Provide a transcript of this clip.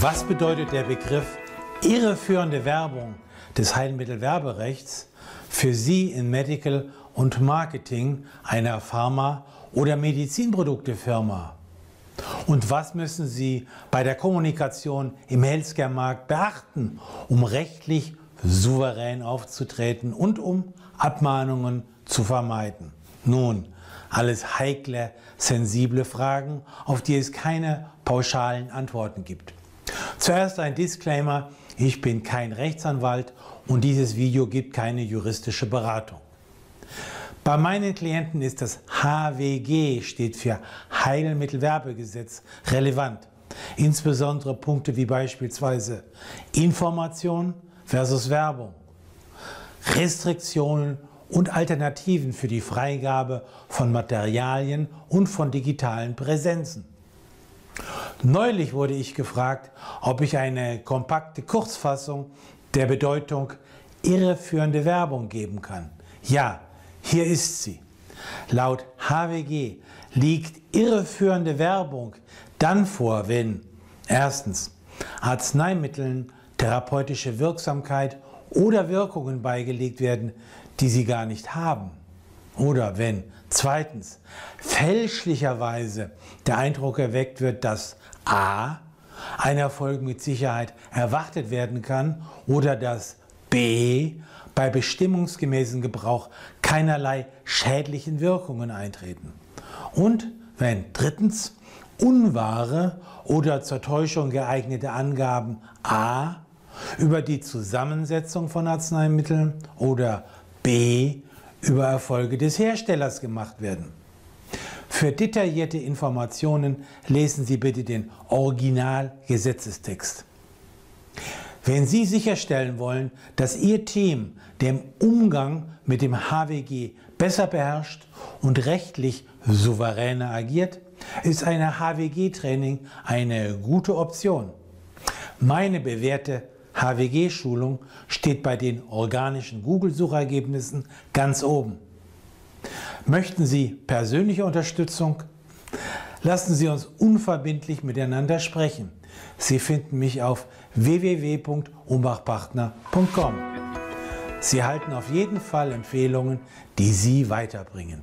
Was bedeutet der Begriff irreführende Werbung des Heilmittelwerberechts für Sie in Medical und Marketing einer Pharma- oder Medizinproduktefirma? Und was müssen Sie bei der Kommunikation im Healthcare-Markt beachten, um rechtlich souverän aufzutreten und um Abmahnungen zu vermeiden? Nun, alles heikle, sensible Fragen, auf die es keine pauschalen Antworten gibt. Zuerst ein Disclaimer, ich bin kein Rechtsanwalt und dieses Video gibt keine juristische Beratung. Bei meinen Klienten ist das HWG, steht für Heilmittelwerbegesetz, relevant. Insbesondere Punkte wie beispielsweise Information versus Werbung, Restriktionen und Alternativen für die Freigabe von Materialien und von digitalen Präsenzen. Neulich wurde ich gefragt, ob ich eine kompakte Kurzfassung der Bedeutung irreführende Werbung geben kann. Ja, hier ist sie. Laut HWG liegt irreführende Werbung dann vor, wenn erstens Arzneimitteln therapeutische Wirksamkeit oder Wirkungen beigelegt werden, die sie gar nicht haben. Oder wenn zweitens fälschlicherweise der Eindruck erweckt wird, dass a. ein Erfolg mit Sicherheit erwartet werden kann oder dass b. bei bestimmungsgemäßen Gebrauch keinerlei schädlichen Wirkungen eintreten. Und wenn drittens unwahre oder zur Täuschung geeignete Angaben a. über die Zusammensetzung von Arzneimitteln oder b. über Erfolge des Herstellers gemacht werden. Für detaillierte Informationen lesen Sie bitte den Originalgesetzestext. Wenn Sie sicherstellen wollen, dass Ihr Team den Umgang mit dem HWG besser beherrscht und rechtlich souveräner agiert, ist ein HWG-Training eine gute Option. Meine bewährte HWG-Schulung steht bei den organischen Google-Suchergebnissen ganz oben. Möchten Sie persönliche Unterstützung? Lassen Sie uns unverbindlich miteinander sprechen. Sie finden mich auf www.umbachpartner.com. Sie halten auf jeden Fall Empfehlungen, die Sie weiterbringen.